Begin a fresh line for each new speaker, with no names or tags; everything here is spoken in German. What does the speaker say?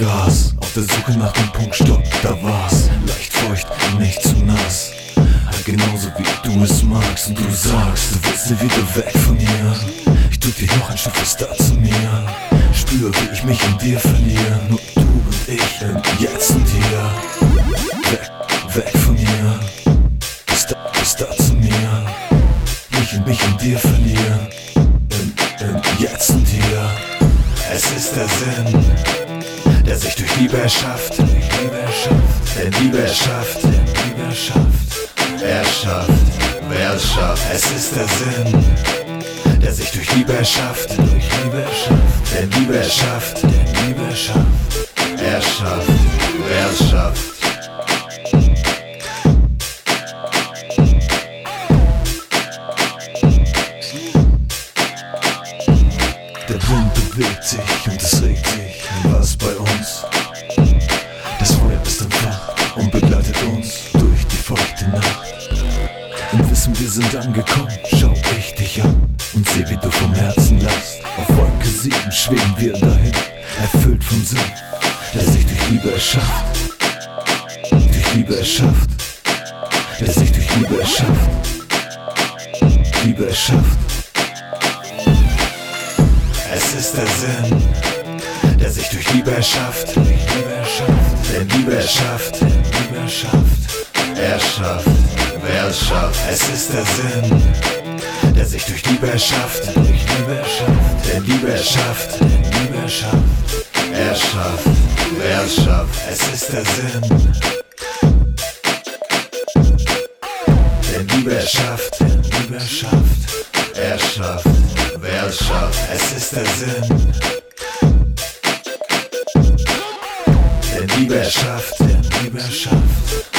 Gras. Auf der Suche nach dem Punktstopp, da war's. Leicht feucht nicht zu nass. Genauso wie du es magst und du sagst, du willst nie wieder weg von hier. Ich drück dich noch ein Stück fester zu mir. Spür, wie ich mich in dir verliere. Nur du und ich, im Jetzt und hier. Weg, weg von hier. Bis da, bis da zu mir. Mich und mich in dir im Jetzt und hier. Es ist der Sinn, der sich durch Liebe erschafft. Durch Liebe erschafft. Der Liebe erschafft. Der Liebe erschafft. Er schafft, wer schafft. Es ist der Sinn, der sich durch Liebe erschafft. Durch Liebe erschafft. Der Liebe erschafft. Der Liebe erschafft. Er schafft, wer schafft. Der Wind bewegt sich und es regt sich. Was bei uns? Das Feuer ist entfacht und begleitet uns Wissen, wir sind angekommen, schau ich dich an und seh, wie du vom Herzen lachst. Auf Wolke 7 schweben wir dahin, erfüllt vom Sinn, der sich durch Liebe erschafft. Durch Liebe erschafft, der sich durch Liebe erschafft. Liebe erschafft. Es ist der Sinn, der sich durch Liebe erschafft. Durch Liebe erschafft. Der Liebe erschafft. Der Liebe erschafft. Er schafft, wer es schafft. Es ist der Sinn, der sich durch Liebe erschafft. Durch Liebe erschafft. Der Liebe erschafft. Der Liebe erschafft. Er schafft, wer es schafft. Es ist der Sinn. Der Liebe erschafft. Der Liebe erschafft. Er schafft, wer es schafft. Es ist der Sinn. Der Liebe erschafft. Der Liebe erschafft.